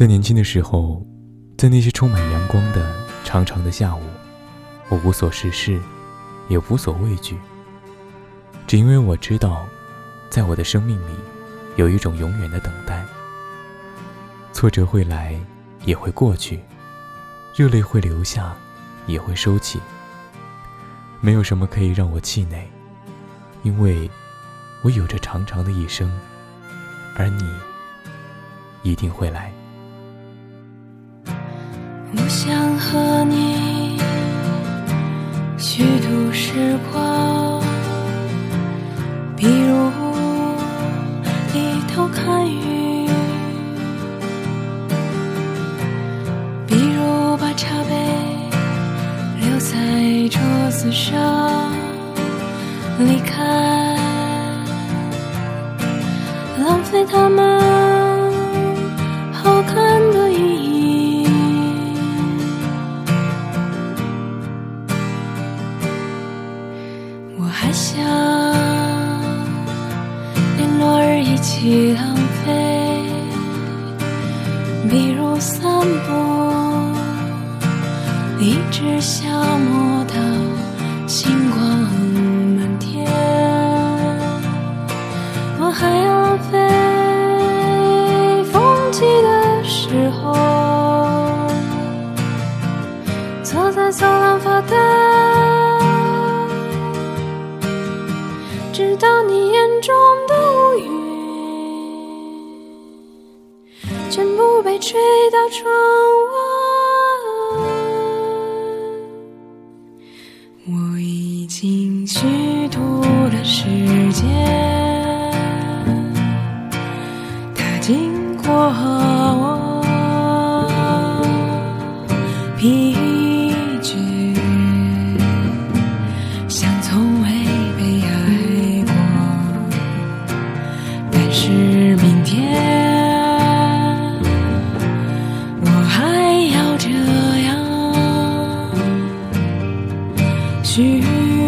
在年轻的时候，在那些充满阳光的长长的下午，我无所事事，也无所畏惧，只因为我知道，在我的生命里，有一种永远的等待。挫折会来，也会过去；热泪会流下，也会收起。没有什么可以让我气馁，因为我有着长长的一生，而你一定会来。我想和你虚度时光，比如低头看雨，比如把茶杯留在桌子上离开，浪费它们。想连落日一起浪费，比如散步，一直消磨到星光满天。我还要浪费风起的时候，坐在走廊发呆。直到你眼中的乌云全部被吹到窗外。我已经虚度了时间他经过后记。